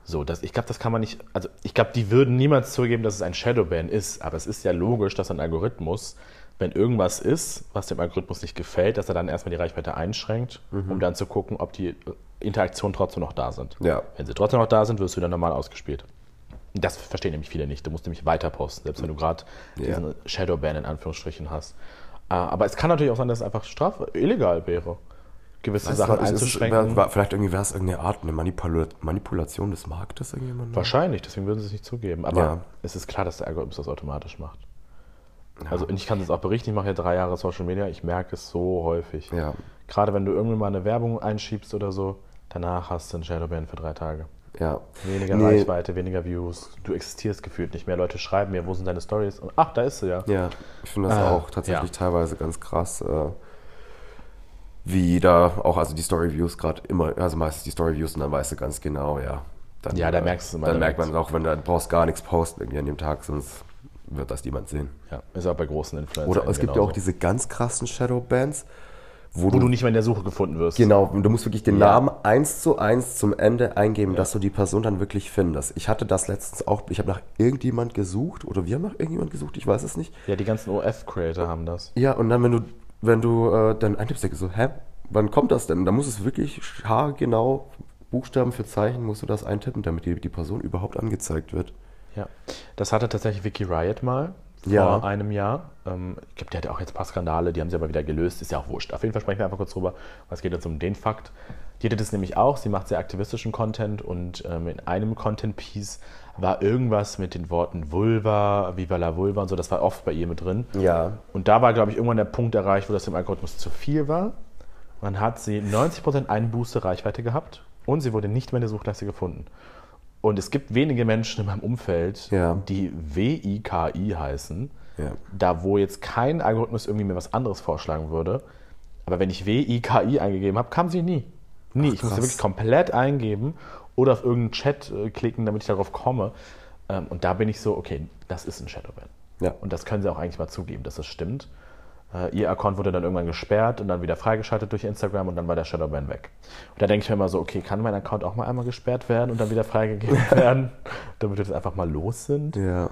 So, das, ich glaube, das kann man nicht, also ich glaube, die würden niemals zugeben, dass es ein Shadowban ist, aber es ist ja logisch, dass ein Algorithmus, wenn irgendwas ist, was dem Algorithmus nicht gefällt, dass er dann erstmal die Reichweite einschränkt, um dann zu gucken, ob die äh, Interaktionen trotzdem noch da sind. Ja. Wenn sie trotzdem noch da sind, wirst du wieder normal ausgespielt. Das verstehen nämlich viele nicht. Du musst nämlich weiter posten, selbst wenn du gerade Ja. diesen Shadowban in Anführungsstrichen hast. Äh, Aber es kann natürlich auch sein, dass es einfach straf illegal wäre, gewisse Weißt Sachen du, es einzuschränken. war- Vielleicht irgendwie wäre es irgendeine Art, eine Manipula Manipulation des Marktes irgendjemand. Wahrscheinlich, deswegen würden sie es nicht zugeben. Aber Ja. es ist klar, dass der Algorithmus das automatisch macht. Also ich kann es auch berichten, ich mache ja drei Jahre Social Media, ich merke es so häufig. Ja. Gerade wenn du irgendwie mal eine Werbung einschiebst oder so, danach hast du einen Shadowban für drei Tage. Ja. Weniger Nee. Reichweite, weniger Views, du existierst gefühlt nicht mehr. Leute schreiben mir, wo sind deine Stories? Und ach, da ist sie ja. Ja, ich finde das Ah, auch tatsächlich ja. teilweise ganz krass, äh, wie da auch, also die Story-Views gerade immer, also meistens die Story-Views und dann weißt du ganz genau, ja. Dann, Ja, da äh, merkst du es immer Dann merkt direkt. man auch, wenn du du brauchst gar nichts posten irgendwie an dem Tag, sonst wird das niemand sehen. Ja, ist auch bei großen Influencern. Oder es gibt ja genauso. auch diese ganz krassen Shadow-Bands, wo, wo du nicht mehr in der Suche gefunden wirst. Genau, du musst wirklich den Ja. Namen eins zu eins zum Ende eingeben, dass du die Person dann wirklich findest. Ich hatte das letztens auch, ich habe nach irgendjemand gesucht oder wir haben nach irgendjemand gesucht, ich weiß es nicht. Ja, die ganzen OF-Creator haben das. Ja, und dann, wenn du, wenn du äh, dann eintippst, denkst du so, hä, wann kommt das denn? Da muss es wirklich haargenau, Buchstaben für Zeichen, musst du das eintippen, damit die, die Person überhaupt angezeigt wird. Ja, das hatte tatsächlich Vicky Riot mal vor Ja. einem Jahr. Ähm, ich glaube, die hatte auch jetzt ein paar Skandale, die haben sie aber wieder gelöst, ist ja auch wurscht. Auf jeden Fall sprechen wir einfach kurz drüber, was geht jetzt um den Fakt. Die hatte das nämlich auch, sie macht sehr aktivistischen Content und ähm, in einem Content-Piece war irgendwas mit den Worten Vulva, Viva la Vulva und so, das war oft bei ihr mit drin. Ja. Und da war, glaube ich, irgendwann der Punkt erreicht, wo das dem Algorithmus zu viel war. Man hat sie 90% Einbuße Reichweite gehabt und sie wurde nicht mehr in der Suchleiste gefunden. Und es gibt wenige Menschen in meinem Umfeld, Ja. die WIKI heißen, Ja. da wo jetzt kein Algorithmus irgendwie mir was anderes vorschlagen würde. Aber wenn ich WIKI eingegeben habe, kam sie nie. Nie. Ach, ich musste wirklich komplett eingeben oder auf irgendeinen Chat äh, klicken, damit ich darauf komme. Ähm, und da bin ich so, okay, das ist ein Shadowban. Ja. Und das können sie auch eigentlich mal zugeben, dass das stimmt. Äh, ihr Account wurde dann irgendwann gesperrt und dann wieder freigeschaltet durch Instagram und dann war der Shadowban weg. Und da denke ich mir immer so, okay, kann mein Account auch mal einmal gesperrt werden und dann wieder freigegeben werden, damit wir das einfach mal los sind? Ja.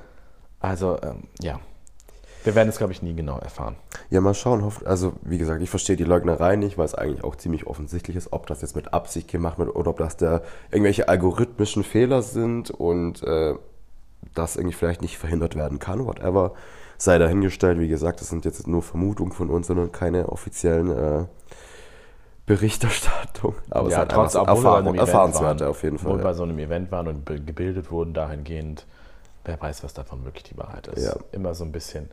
Also, ähm, ja. Wir werden es, glaube ich, nie genau erfahren. Ja, mal schauen. Also, wie gesagt, ich verstehe die Leugnerei nicht, weil es eigentlich auch ziemlich offensichtlich ist, ob das jetzt mit Absicht gemacht wird oder ob das da irgendwelche algorithmischen Fehler sind und äh, das irgendwie vielleicht nicht verhindert werden kann, whatever. Sei dahingestellt, wie gesagt, das sind jetzt nur Vermutungen von uns, sondern keine offiziellen äh, Berichterstattung. Aber es ja, hat trotz, obwohl bei Erfahrung, Event Erfahrenswerte waren, auf jeden Obwohl Fall. wir bei Ja. so einem Event waren und gebildet wurden dahingehend, wer weiß, was davon wirklich die Wahrheit ist. Ja. Immer so ein bisschen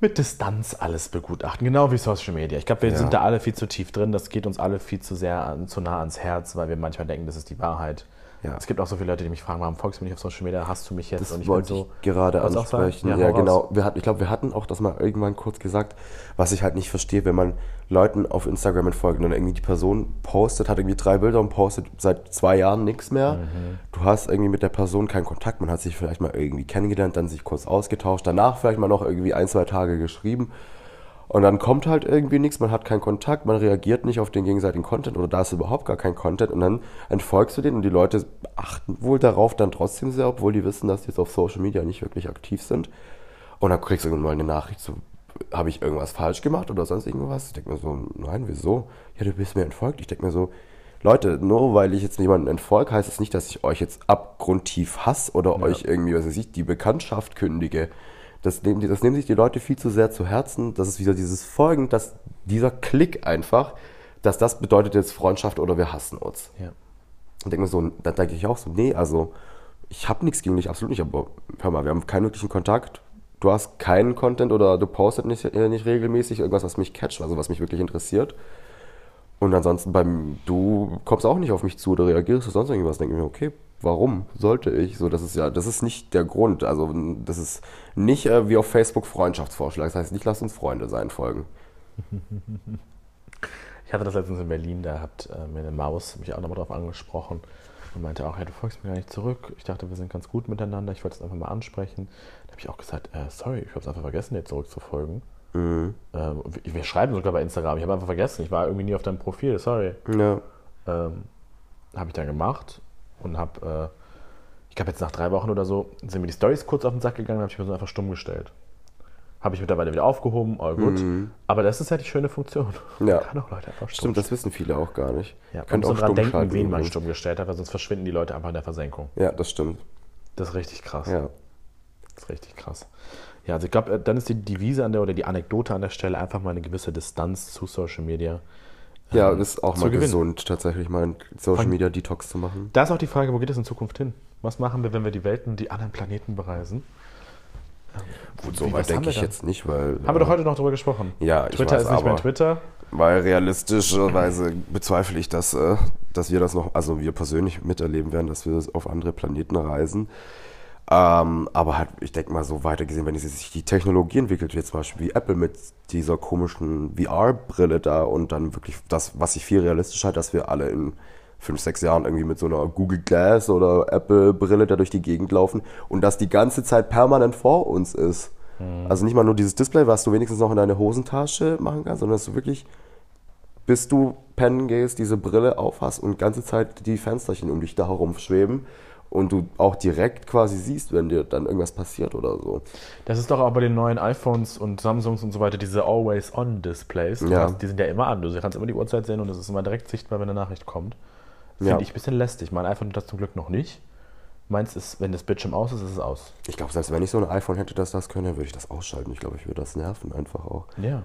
mit Distanz alles begutachten, genau wie Social Media. Ich glaube, wir Ja. sind da alle viel zu tief drin, das geht uns alle viel zu sehr an, zu nah ans Herz, weil wir manchmal denken, das ist die Wahrheit. Ja. Es gibt auch so viele Leute, die mich fragen, warum folgst du mir nicht auf Social Media, hast du mich jetzt? Das und ich wollte bin ich so, gerade ansprechen. Ja, Ja, genau. Wir hatten, ich glaube, wir hatten auch das mal irgendwann kurz gesagt, was ich halt nicht verstehe, wenn man Leuten auf Instagram entfolgt und dann irgendwie die Person postet, hat irgendwie drei Bilder und postet seit zwei Jahren nichts mehr. Mhm. Du hast irgendwie mit der Person keinen Kontakt, man hat sich vielleicht mal irgendwie kennengelernt, dann sich kurz ausgetauscht, danach vielleicht mal noch irgendwie ein, zwei Tage geschrieben. Und dann kommt halt irgendwie nichts, man hat keinen Kontakt, man reagiert nicht auf den gegenseitigen Content oder da ist überhaupt gar kein Content und dann entfolgst du den und die Leute achten wohl darauf dann trotzdem sehr, obwohl die wissen, dass die jetzt auf Social Media nicht wirklich aktiv sind. Und dann kriegst du irgendwann mal eine Nachricht, so, habe ich irgendwas falsch gemacht oder sonst irgendwas? Ich denke mir so, nein, wieso? Ja, du bist mir entfolgt. Ich denke mir so, Leute, nur weil ich jetzt jemanden entfolge, heißt es nicht, dass ich euch jetzt abgrundtief hasse oder euch irgendwie, was weiß ich, die Bekanntschaft kündige. Das nehmen, das nehmen sich die Leute viel zu sehr zu Herzen. Das ist wieder dieses Folgen, dass dieser Klick einfach, dass das bedeutet jetzt Freundschaft oder wir hassen uns. Ja. Und denke mir so, da denke ich auch so, nee, also ich habe nichts gegen dich, absolut nicht, aber hör mal, wir haben keinen wirklichen Kontakt. Du hast keinen Content oder du postet nicht, äh, nicht regelmäßig irgendwas, was mich catcht, also was mich wirklich interessiert. Und ansonsten beim, du kommst auch nicht auf mich zu oder reagierst oder sonst irgendwas, denke ich mir, okay, warum sollte ich? So, das ist ja, das ist nicht der Grund. Also das ist nicht äh, wie auf Facebook Freundschaftsvorschlag. Das heißt nicht, lass uns Freunde sein folgen. Ich hatte das letztens in Berlin, da hat äh, mir eine Maus mich auch nochmal drauf angesprochen. Und meinte auch, ja, du folgst mir gar nicht zurück. Ich dachte, wir sind ganz gut miteinander. Ich wollte es einfach mal ansprechen. Da habe ich auch gesagt, äh, sorry, ich habe es einfach vergessen, dir zurückzufolgen. Mhm. Ähm, wir, wir schreiben sogar bei Instagram. Ich habe einfach vergessen. Ich war irgendwie nie auf deinem Profil. Sorry. Ja. Ähm, habe ich dann gemacht und habe, äh, ich glaube jetzt nach drei Wochen oder so, sind mir die Stories kurz auf den Sack gegangen, habe ich mir so einfach stumm gestellt. Habe ich mittlerweile wieder aufgehoben, all gut. Aber das ist ja die schöne Funktion. Mhm. Ja. Man kann auch Leute einfach stumm Stimmt, das wissen viele auch gar nicht. Ja, Könnt auch dran denken, schalten wen man stumm gestellt hat, weil sonst verschwinden die Leute einfach in der Versenkung. Ja, das stimmt. Das ist richtig krass. Ja. Das ist richtig krass. Ja, also ich glaube, dann ist die Devise an der oder die Anekdote an der Stelle einfach mal eine gewisse Distanz zu Social Media. Ja, ähm, ist auch mal gewinnen. gesund, tatsächlich mal einen Social Media Detox zu machen. Da ist auch die Frage, wo geht es in Zukunft hin? Was machen wir, wenn wir die Welten, die anderen Planeten bereisen? Gut, Wie- so weit denke ich dann? jetzt nicht, weil. Haben wir doch heute noch drüber gesprochen. Ja, ich Twitter weiß, ist nicht mehr Twitter. Weil realistischerweise bezweifle ich, dass, äh, dass wir das noch, also wir persönlich miterleben werden, dass wir auf andere Planeten reisen. Ähm, aber halt, ich denke mal so weiter gesehen, wenn sich die Technologie entwickelt, wie zum Beispiel wie Apple mit dieser komischen VR-Brille da und dann wirklich das, was ich viel realistischer halte, dass wir alle in fünf, sechs Jahren irgendwie mit so einer Google Glass oder Apple-Brille da durch die Gegend laufen und das die ganze Zeit permanent vor uns ist. Also nicht mal nur dieses Display, was du wenigstens noch in deine Hosentasche machen kannst, sondern dass du wirklich bis du pennen gehst, diese Brille aufhast und die ganze Zeit die Fensterchen um dich da herum schweben und du auch direkt quasi siehst, wenn dir dann irgendwas passiert oder so. Das ist doch auch bei den neuen iPhones und Samsungs und so weiter, diese Always-On-Displays. Ja. Die sind ja immer an. Du kannst immer die Uhrzeit sehen und es ist immer direkt sichtbar, wenn eine Nachricht kommt. Finde Ja. ich ein bisschen lästig. Mein iPhone hat das zum Glück noch nicht. Meins ist, wenn das Bildschirm aus ist, ist es aus. Ich glaube, selbst wenn ich so ein iPhone hätte, das das können, dann würde ich das ausschalten. Ich glaube, ich würde das nerven einfach auch. Ja.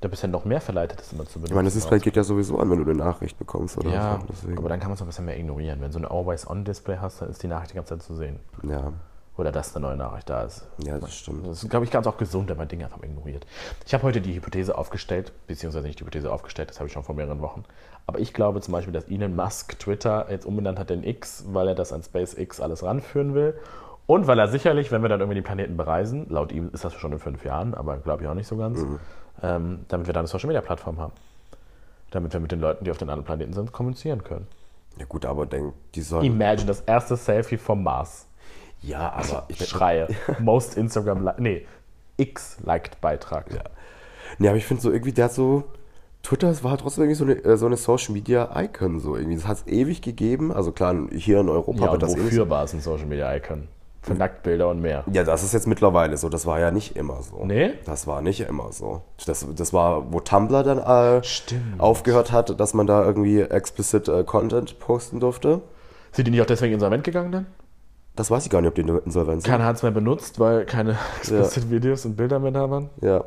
Da bist du ja noch mehr verleitet, das immer zu benutzen. Ich meine, das Display geht ja sowieso an, wenn du eine Nachricht bekommst oder Ja, so. Aber dann kann man es auch ein bisschen mehr ignorieren. Wenn du so ein Always-On-Display hast, dann ist die Nachricht die ganze Zeit zu sehen. ja, Oder dass eine neue Nachricht da ist. ja, das stimmt. Das ist, glaube ich, ganz auch gesund, wenn man Dinge einfach ignoriert. Ich habe heute die Hypothese aufgestellt, beziehungsweise nicht die Hypothese aufgestellt, das habe ich schon vor mehreren Wochen. Aber ich glaube zum Beispiel, dass Elon Musk Twitter jetzt umbenannt hat in X, weil er das an SpaceX alles ranführen will. Und weil er sicherlich, wenn wir dann irgendwie die Planeten bereisen, laut ihm ist das schon in fünf Jahren, aber glaube ich auch nicht so ganz, ähm, damit wir dann eine Social Media Plattform haben. Damit wir mit den Leuten, die auf den anderen Planeten sind, kommunizieren können. Ja gut, aber denk, die sollen... Imagine das erste Selfie vom Mars. Ja, aber ich Schreie. Most Instagram, nee, X-liked Beitrag. Ja. Nee, aber ich finde so irgendwie, der hat so. Twitter war halt trotzdem irgendwie so eine, äh, so eine Social Media Icon so irgendwie. Das hat es ewig gegeben. Also klar, hier in Europa Ja, wird das eh wofür war es ein Social Media Icon? Nacktbilder und mehr. Ja, das ist jetzt mittlerweile so. Das war ja nicht immer so. Nee? Das war nicht immer so. Das, das war, wo Tumblr dann äh, aufgehört hat, dass man da irgendwie explicit äh, Content posten durfte. Sind die nicht auch deswegen insolvent gegangen dann? Das weiß ich gar nicht, ob die insolvent sind. Keiner hat es mehr benutzt, weil keine explicit Videos und Bilder mehr da waren. Ja.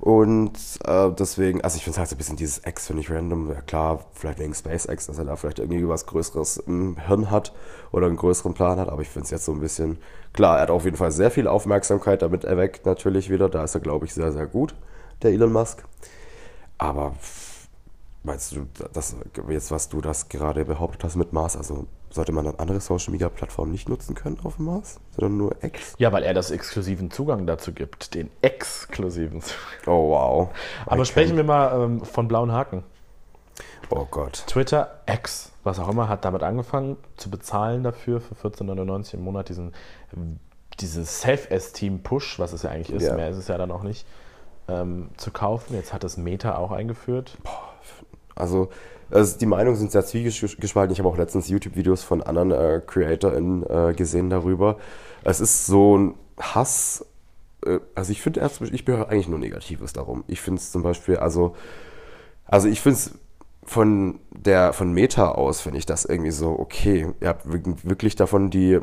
Und äh, deswegen, also ich finde es halt so ein bisschen dieses X, finde ich random. Ja klar, vielleicht wegen SpaceX, dass er da vielleicht irgendwie was Größeres im Hirn hat oder einen größeren Plan hat, aber ich finde es jetzt so ein bisschen, klar, er hat auf jeden Fall sehr viel Aufmerksamkeit damit erweckt, natürlich wieder. Da ist er, glaube ich, sehr, sehr gut, der Elon Musk. Aber meinst du, das, jetzt was du das gerade behauptet hast mit Mars, also sollte man dann andere Social Media Plattformen nicht nutzen können auf dem Mars, sondern nur X? Ja, weil er das exklusiven Zugang dazu gibt. Den exklusiven Zugang. Oh wow. Aber I sprechen can't- wir mal ähm, von blauen Haken. Oh Gott. Twitter X, was auch immer, hat damit angefangen zu bezahlen dafür für 14,99 im Monat diesen dieses Self-Esteem-Push, was es ja eigentlich ist, Ja. mehr ist es ja dann auch nicht, ähm, zu kaufen. Jetzt hat es Meta auch eingeführt. Also, also die Meinungen sind sehr zwiegespalten. Ich habe auch letztens YouTube-Videos von anderen äh, CreatorInnen äh, gesehen darüber. Es ist so ein Hass. Äh, also ich finde, ich höre eigentlich nur Negatives darum. Ich finde es zum Beispiel, also, also ich finde es von der von Meta aus finde ich das irgendwie so okay. Ihr habt wirk- wirklich davon die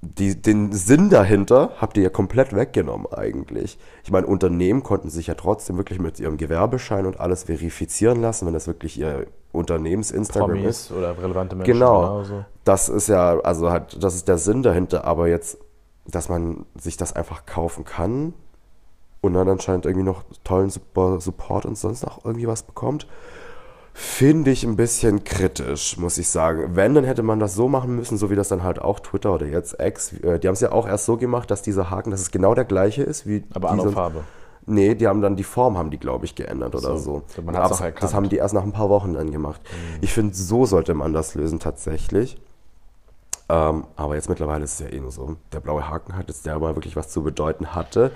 die, den Sinn dahinter habt ihr ja komplett weggenommen eigentlich. Ich meine, Unternehmen konnten sich ja trotzdem wirklich mit ihrem Gewerbeschein und alles verifizieren lassen, wenn das wirklich ihr Unternehmens-Instagram ist. Promis oder relevante Menschen. Genau. genauso. Das ist ja, also halt, das ist der Sinn dahinter, aber jetzt, dass man sich das einfach kaufen kann und dann anscheinend irgendwie noch tollen Support und sonst noch irgendwie was bekommt, finde ich ein bisschen kritisch, muss ich sagen. Wenn, dann hätte man das so machen müssen, so wie das dann halt auch Twitter oder jetzt X, äh, die haben es ja auch erst so gemacht, dass dieser Haken, dass es genau der gleiche ist wie Aber die andere Farbe. Nee, die haben dann die Form, haben die, glaube ich, geändert oder so. So, man hat's auch erkannt. das haben die erst nach ein paar Wochen dann gemacht. Ich finde, so sollte man das lösen tatsächlich. Ähm, aber jetzt mittlerweile ist es ja eh nur so. Der blaue Haken hat jetzt der mal wirklich was zu bedeuten hatte.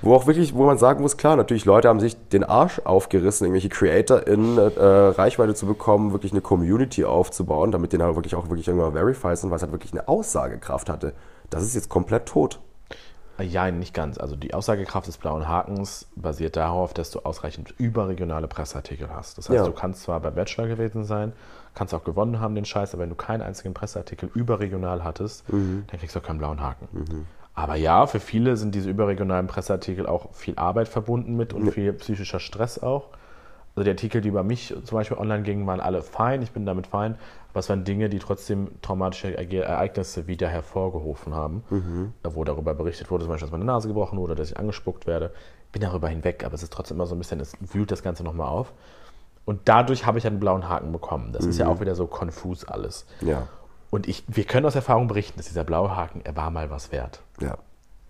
Wo auch wirklich, wo man sagen muss, klar, natürlich, Leute haben sich den Arsch aufgerissen, irgendwelche Creator in äh, Reichweite zu bekommen, wirklich eine Community aufzubauen, damit die dann wirklich auch wirklich irgendwann verified sind, weil es halt wirklich eine Aussagekraft hatte. Das ist jetzt komplett tot. Ja, nicht ganz. Also die Aussagekraft des blauen Hakens basiert darauf, dass du ausreichend überregionale Presseartikel hast. Das heißt, Ja. du kannst zwar bei Bachelor gewesen sein, kannst auch gewonnen haben den Scheiß, aber wenn du keinen einzigen Presseartikel überregional hattest, dann kriegst du auch keinen blauen Haken. Aber ja, für viele sind diese überregionalen Presseartikel auch viel Arbeit verbunden mit und viel psychischer Stress auch. Also die Artikel, die über mich zum Beispiel online gingen, waren alle fein, ich bin damit fein, aber es waren Dinge, die trotzdem traumatische Ereignisse wieder hervorgerufen haben, äh, wo darüber berichtet wurde, zum Beispiel, dass meine Nase gebrochen wurde, dass ich angespuckt werde. Bin darüber hinweg, aber es ist trotzdem immer so ein bisschen, es wühlt das Ganze nochmal auf. Und dadurch habe ich einen blauen Haken bekommen. Das ist ja auch wieder so konfus alles. Ja, Und ich, wir können aus Erfahrung berichten, dass dieser blaue Haken, er war mal was wert. ja.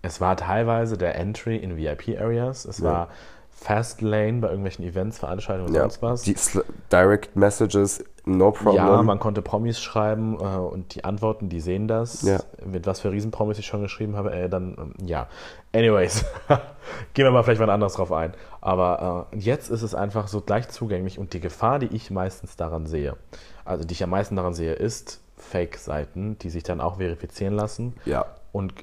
Es war teilweise der Entry in VIP-Areas. Es war Fast Lane bei irgendwelchen Events, Veranstaltungen und ja. sonst was. Die Direct Messages, no problem. Ja, man konnte Promis schreiben äh, und die antworten, die sehen das. Ja. Mit was für Riesenpromis ich schon geschrieben habe, äh, dann, ähm, ja. Anyways, gehen wir mal vielleicht mal anders drauf ein. Aber äh, jetzt ist es einfach so gleich zugänglich und die Gefahr, die ich meistens daran sehe, also die ich am meisten daran sehe, ist Fake-Seiten, die sich dann auch verifizieren lassen. ja, Und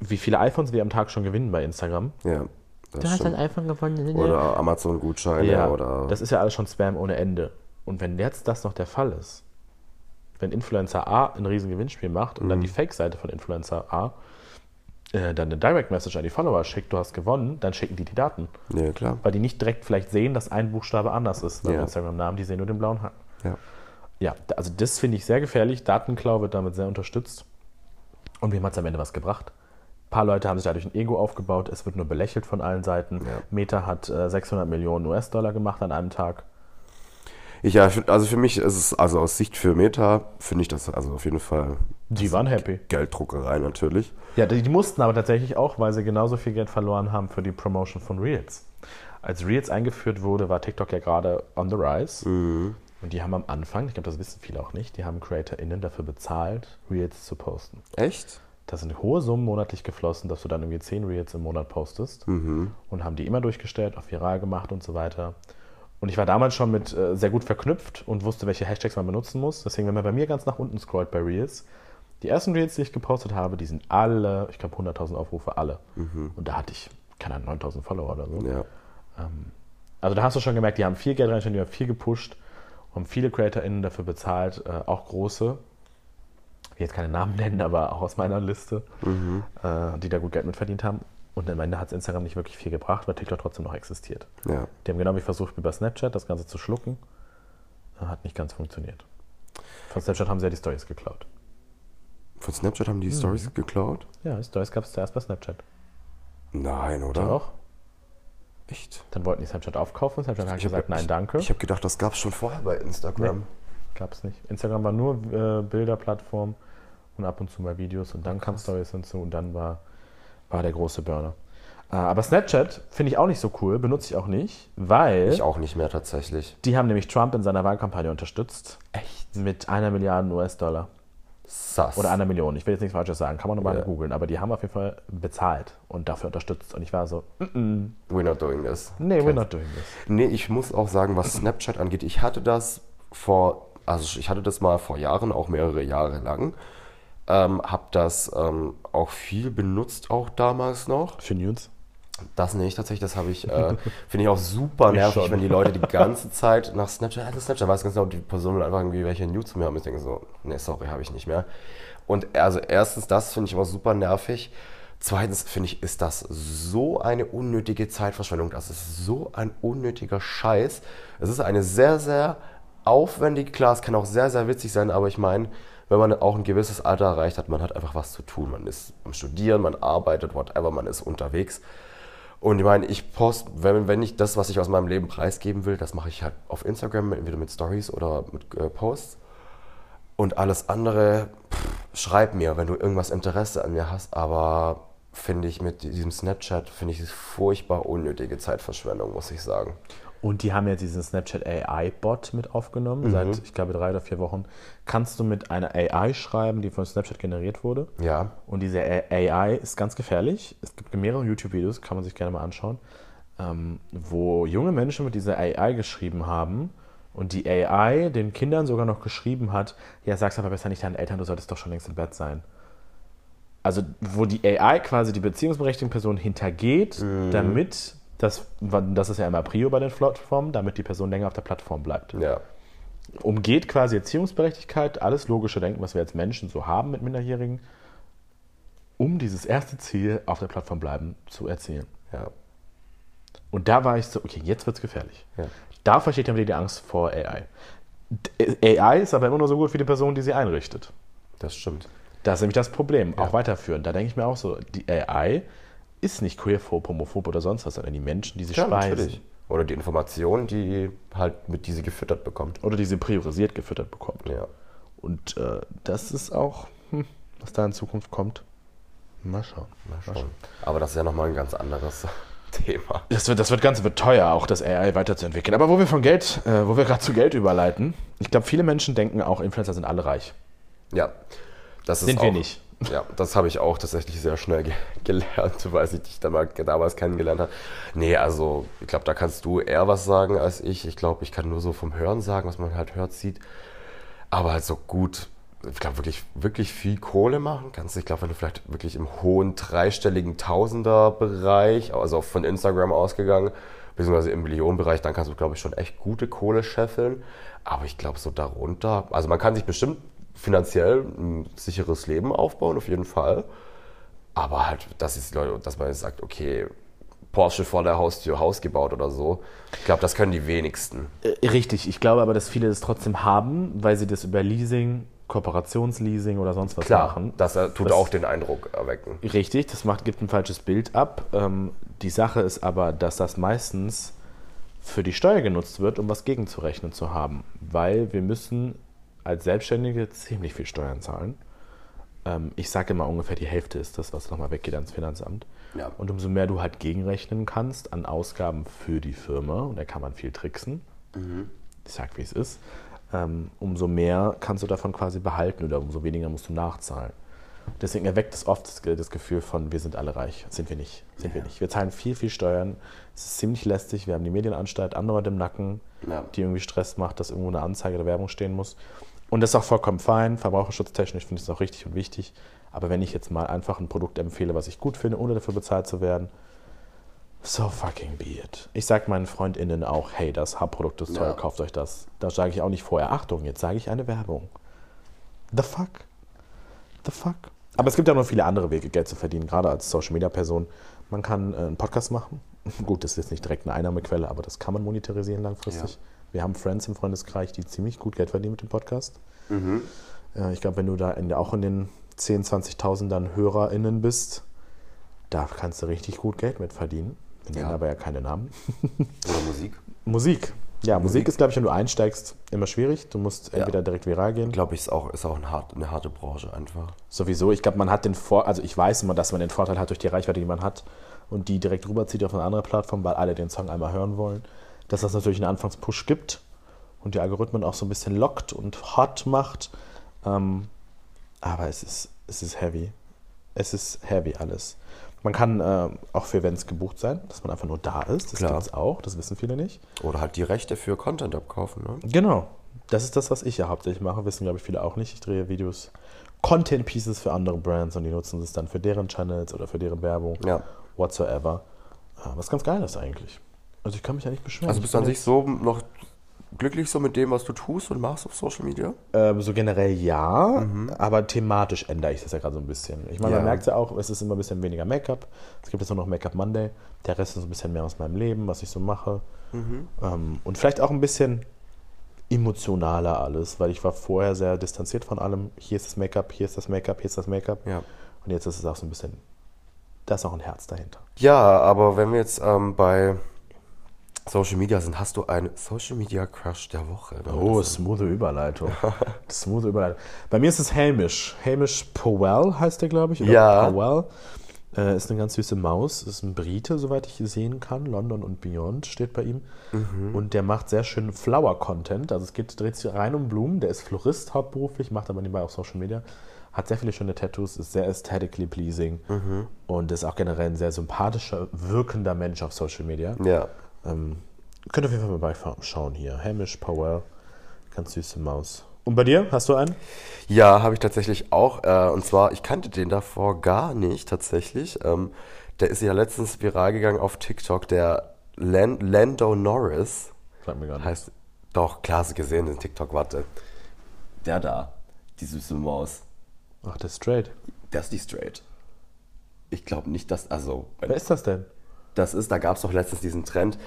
wie viele iPhones wir am Tag schon gewinnen bei Instagram. ja. Das Du hast stimmt. ein iPhone gewonnen. Oder Amazon-Gutscheine Ja, oder. das ist ja alles schon Spam ohne Ende. Und wenn jetzt das noch der Fall ist, wenn Influencer A ein riesen Gewinnspiel macht und Mhm. dann die Fake-Seite von Influencer A äh, dann eine Direct Message an die Follower schickt, du hast gewonnen, dann schicken die die Daten. ja, klar. Weil die nicht direkt vielleicht sehen, dass ein Buchstabe anders ist beim Ja. Instagram-Namen, die sehen nur den blauen Haken. Ja. Ja, also das finde ich sehr gefährlich. Datenklau wird damit sehr unterstützt. Und wem hat es am Ende was gebracht? Ein paar Leute haben sich dadurch ein Ego aufgebaut. Es wird nur belächelt von allen Seiten. Ja. Meta hat äh, 600 Millionen US-Dollar gemacht an einem Tag. Ich, ja, also für mich ist es, also aus Sicht für Meta, finde ich das also auf jeden Fall Die waren happy. Gelddruckerei natürlich. Ja, die, die mussten aber tatsächlich auch, weil sie genauso viel Geld verloren haben für die Promotion von Reels. Als Reels eingeführt wurde, war TikTok ja gerade on the rise. Und die haben am Anfang, ich glaube, das wissen viele auch nicht, die haben CreatorInnen dafür bezahlt, Reels zu posten. Echt? Da sind hohe Summen monatlich geflossen, dass du dann irgendwie 10 Reels im Monat postest. Und haben die immer durchgestellt, auf viral gemacht und so weiter. Und ich war damals schon mit äh, sehr gut verknüpft und wusste, welche Hashtags man benutzen muss. Deswegen, wenn man bei mir ganz nach unten scrollt bei Reels, die ersten Reels, die ich gepostet habe, die sind alle, ich glaube 100.000 Aufrufe, alle. Und da hatte ich, keine Ahnung, 9.000 Follower oder so. Ja. Also da hast du schon gemerkt, die haben viel Geld reingesteckt, die haben viel gepusht, haben viele CreatorInnen dafür bezahlt, äh, auch große. Ich will jetzt keine Namen nennen, aber auch aus meiner Liste, äh, die da gut Geld mit verdient haben. Und am Ende hat es Instagram nicht wirklich viel gebracht, weil TikTok trotzdem noch existiert. Ja. Die haben genau wie versucht, bei Snapchat das Ganze zu schlucken. Äh, Hat nicht ganz funktioniert. Von Snapchat haben sie ja die Stories geklaut. Von Snapchat haben die Mhm. Stories geklaut? Ja, die Stories gab es zuerst bei Snapchat. Nein, oder? Auch. Echt? Dann wollten die Snapchat aufkaufen. Snapchat hat Ich hab- gesagt, nein, danke. Ich habe gedacht, das gab es schon vorher bei Instagram. Gab es nicht. Instagram war nur äh, Bilderplattform und ab und zu mal Videos und dann kam Stories hinzu und dann war, war der große Burner. Äh, aber Snapchat finde ich auch nicht so cool, benutze ich auch nicht, weil Ich auch nicht mehr tatsächlich. die haben nämlich Trump in seiner Wahlkampagne unterstützt. Echt? Mit einer Milliarde US-Dollar. Sass. Oder einer Million. Ich will jetzt nichts Falsches sagen, kann man nochmal Ja. googeln. Aber die haben auf jeden Fall bezahlt und dafür unterstützt. Und ich war so, mm -mm, We're not doing this. nee, we're not doing this. Nee, ich muss auch sagen, was Snapchat angeht, ich hatte das vor, also ich hatte das mal vor Jahren, auch mehrere Jahre lang. Ähm, hab das ähm, auch viel benutzt, auch damals noch. Für News? Das nicht, tatsächlich, das habe ich, äh, finde ich auch super nervig, wenn die Leute die ganze Zeit nach Snapchat, also Snapchat weiß ganz genau, die Person will einfach irgendwie welche News zu mir haben. Ich denke so, nee, sorry, habe ich nicht mehr. Und also erstens, das finde ich immer super nervig. Zweitens finde ich, ist das so eine unnötige Zeitverschwendung. Das ist so ein unnötiger Scheiß. Es ist eine sehr, sehr aufwendige, klar, es kann auch sehr, sehr witzig sein, aber ich meine, wenn man auch ein gewisses Alter erreicht hat, man hat einfach was zu tun. Man ist am Studieren, man arbeitet, whatever, man ist unterwegs. Und ich meine, ich poste, wenn, wenn ich das, was ich aus meinem Leben preisgeben will, das mache ich halt auf Instagram, entweder mit Stories oder mit äh, Posts. Und alles andere, pff, schreib mir, wenn du irgendwas Interesse an mir hast, aber finde ich mit diesem Snapchat, finde ich es furchtbar unnötige Zeitverschwendung, muss ich sagen. Und die haben ja diesen Snapchat AI-Bot mit aufgenommen. Mhm. Seit, ich glaube, drei oder vier Wochen kannst du mit einer AI schreiben, die von Snapchat generiert wurde. Ja. Und diese AI ist ganz gefährlich. Es gibt mehrere YouTube-Videos, kann man sich gerne mal anschauen, ähm, wo junge Menschen mit dieser AI geschrieben haben und die AI den Kindern sogar noch geschrieben hat, ja, sag's aber besser nicht deinen Eltern, du solltest doch schon längst im Bett sein. Also wo die AI quasi die beziehungsberechtigten Person hintergeht, damit, das, das ist ja immer Prio bei den Plattformen, damit die Person länger auf der Plattform bleibt Ja. umgeht quasi Erziehungsberechtigkeit, alles logische Denken, was wir als Menschen so haben mit Minderjährigen, um dieses erste Ziel auf der Plattform bleiben zu erzielen. Ja. Und da war ich so, okay, jetzt wird es gefährlich. Ja. Da versteht dann wieder die Angst vor AI. AI ist aber immer nur so gut wie die Person, die sie einrichtet. Das stimmt. Das ist nämlich das Problem. Ja. Auch weiterführen. Da denke ich mir auch so, die AI ist nicht queerphob, homophob oder sonst was, sondern die Menschen, die sie Ja, speisen. natürlich. Oder die Informationen, die halt mit die sie gefüttert bekommt. Oder die sie priorisiert gefüttert bekommt. Ja. Und äh, das ist auch, hm, was da in Zukunft kommt. Mal schauen. Mal schauen. Aber das ist ja nochmal ein ganz anderes Thema. Das wird, das wird Ganze wird teuer, auch das AI weiterzuentwickeln. Aber wo wir von Geld, äh, wo wir gerade zu Geld überleiten, ich glaube, viele Menschen denken auch, Influencer sind alle reich. Ja. Das ist Sind wir auch- nicht. Ja, das habe ich auch tatsächlich sehr schnell ge gelernt, weil ich dich damals, kennengelernt habe. Nee, also ich glaube, da kannst du eher was sagen als ich. Ich glaube, ich kann nur so vom Hören sagen, was man halt hört, sieht. Aber halt so gut, ich glaube, wirklich, wirklich viel Kohle machen kannst. du. Ich glaube, wenn du vielleicht wirklich im hohen dreistelligen Tausender-Bereich, also von Instagram ausgegangen, beziehungsweise im Millionenbereich, dann kannst du, glaube ich, schon echt gute Kohle scheffeln. Aber ich glaube, so darunter, also man kann sich bestimmt finanziell ein sicheres Leben aufbauen, auf jeden Fall. Aber halt, dass, Leute, dass man jetzt sagt, okay, Porsche vor der Haustür, Haus gebaut oder so. Ich glaube, das können die wenigsten. Äh, Richtig, ich glaube aber, dass viele das trotzdem haben, weil sie das über Leasing, Kooperationsleasing oder sonst was Klar, machen. das äh, tut Das- auch den Eindruck erwecken. Richtig, das macht, gibt ein falsches Bild ab. Ähm, die Sache ist aber, dass das meistens für die Steuer genutzt wird, um was gegenzurechnen zu haben. Weil wir müssen als Selbstständige ziemlich viel Steuern zahlen. Ähm, ich sage immer, ungefähr die Hälfte ist das, was nochmal weggeht ans Finanzamt. Ja. Und umso mehr du halt gegenrechnen kannst an Ausgaben für die Firma, und da kann man viel tricksen, ich sag wie es ist, ähm, umso mehr kannst du davon quasi behalten oder umso weniger musst du nachzahlen. Deswegen erweckt es oft das, Ge- das Gefühl von, wir sind alle reich. Sind wir nicht. Sind wir nicht. Wir zahlen viel, viel Steuern. Es ist ziemlich lästig. Wir haben die Medienanstalt andauernd im Nacken, Ja. die irgendwie Stress macht, dass irgendwo eine Anzeige oder Werbung stehen muss. Und das ist auch vollkommen fein. Verbraucherschutztechnisch finde ich es auch richtig und wichtig. Aber wenn ich jetzt mal einfach ein Produkt empfehle, was ich gut finde, ohne dafür bezahlt zu werden, so fucking be it. Ich sage meinen FreundInnen auch, hey, das Haarprodukt ist teuer, Ja. kauft euch das. Da sage ich auch nicht vorher, Achtung, jetzt sage ich eine Werbung. The fuck? The fuck? Aber es gibt ja noch viele andere Wege, Geld zu verdienen, gerade als Social-Media-Person. Man kann äh, einen Podcast machen. Gut, das ist jetzt nicht direkt eine Einnahmequelle, aber das kann man monetarisieren langfristig. Ja. Wir haben Friends im Freundeskreis, die ziemlich gut Geld verdienen mit dem Podcast. Äh, ich glaube, wenn du da in, auch in den 10.000, 20.000ern HörerInnen bist, da kannst du richtig gut Geld mit verdienen. Wir nennen Ja. aber ja keine Namen. Oder Musik. Musik. Ja, Musik ist, glaube ich, wenn du einsteigst, immer schwierig. Du musst Ja. entweder direkt viral gehen. Glaube ich, ist auch, ist auch ein hart, eine harte Branche einfach. Sowieso. Ich glaube, man hat den Vor also ich weiß immer, dass man den Vorteil hat durch die Reichweite, die man hat und die direkt rüberzieht auf eine andere Plattform, weil alle den Song einmal hören wollen. Dass das natürlich einen Anfangspush gibt und die Algorithmen auch so ein bisschen lockt und hot macht. Ähm, aber es ist, es ist heavy. Es ist heavy alles. Man kann äh, auch für Events gebucht sein, dass man einfach nur da ist. Das gibt es auch, das wissen viele nicht. Oder halt die Rechte für Content abkaufen. Ne? Genau. Das ist das, was ich ja hauptsächlich mache. Wissen, glaube ich, viele auch nicht. Ich drehe Videos, Content Pieces für andere Brands und die nutzen es dann für deren Channels oder für deren Werbung. Ja. Whatsoever. Ja, Was ganz geil ist eigentlich. Also ich kann mich ja nicht beschweren. Also bist du an sich so noch glücklich so mit dem, was du tust und machst auf Social Media? Ähm, so generell ja, aber thematisch ändere ich das ja gerade so ein bisschen. Ich meine, man Ja. merkt ja auch, es ist immer ein bisschen weniger Make-up. Es gibt jetzt nur noch Make-up Monday. Der Rest ist ein bisschen mehr aus meinem Leben, was ich so mache. Ähm, und vielleicht auch ein bisschen emotionaler alles, weil ich war vorher sehr distanziert von allem. Hier ist das Make-up, hier ist das Make-up, hier ist das Make-up. Ja. Und jetzt ist es auch so ein bisschen, da ist auch ein Herz dahinter. Ja, aber wenn wir jetzt ähm, bei Social Media sind, hast du einen Social Media Crush der Woche. Oh, smooth Überleitung. smooth Überleitung. Bei mir ist es Hamish. Hamish Powell heißt der, glaube ich. Oder Ja. Powell. Äh, ist eine ganz süße Maus. Ist ein Brite, soweit ich sehen kann. London und Beyond steht bei ihm. Und der macht sehr schön Flower-Content. Also es geht, dreht sich rein um Blumen. Der ist Florist hauptberuflich, macht aber nebenbei auch Social Media. Hat sehr viele schöne Tattoos, ist sehr aesthetically pleasing und ist auch generell ein sehr sympathischer, wirkender Mensch auf Social Media. Ja. Ähm, könnt ihr auf jeden Fall mal schauen hier. Hamish Powell, ganz süße Maus. Und bei dir, hast du einen? Ja, habe ich tatsächlich auch. Äh, und zwar, ich kannte den davor gar nicht tatsächlich. Ähm, der ist ja letztens viral gegangen auf TikTok, der Lan Lando Norris. Sag mir gar nicht. Heißt, doch, klar, hast du gesehen, den TikTok, warte. Der da, die süße Maus. Ach, der ist straight. Der ist die straight. Ich glaube nicht, dass, also, Wer ist das denn? Das ist, da gab es doch letztens diesen Trend,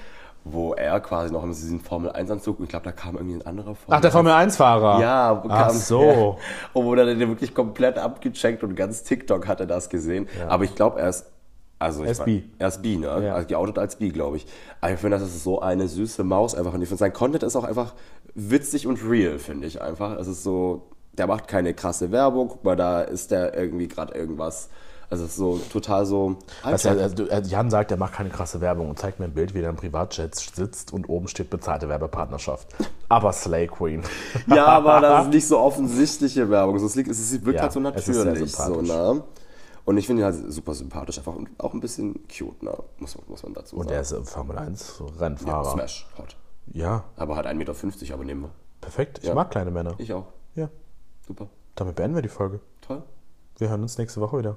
wo er quasi noch in diesem Formel-1-Anzug, und ich glaube, da kam irgendwie ein anderer Formel Ach, der Formel-1-Fahrer. Ja, wo Ach kam so. Und wurde dann wirklich komplett abgecheckt und ganz TikTok hat er das gesehen. Aber ich glaube, er ist. Also ich Er ist bi. Er ist bi, ne? Ja. Also geoutet als bi, glaube ich. Aber ich finde, das ist so eine süße Maus einfach. Und ich finde, sein Content ist auch einfach witzig und real, finde ich einfach. Es ist so, der macht keine krasse Werbung. Guck mal, da ist der irgendwie gerade irgendwas. Also es ist so total so. Also, Alltag. also, Jan sagt, er macht keine krasse Werbung und zeigt mir ein Bild, wie er im Privatjet sitzt und oben steht bezahlte Werbepartnerschaft. Aber Slay Queen. Ja, aber das ist nicht so offensichtliche Werbung. So, Es, liegt, es wirkt Ja, halt so natürlich. So, ne? Und ich finde ihn halt super sympathisch, einfach und auch ein bisschen cute, ne? muss, muss man dazu Und sagen. er ist im Formel 1 ja, Rennfahrer. Smash, hot. Ja, Aber halt 1,50 Meter, aber nehmen wir. perfekt. Ich Ja. mag kleine Männer. Ich auch. Ja, Super. damit beenden wir die Folge. Toll. Wir hören uns nächste Woche wieder.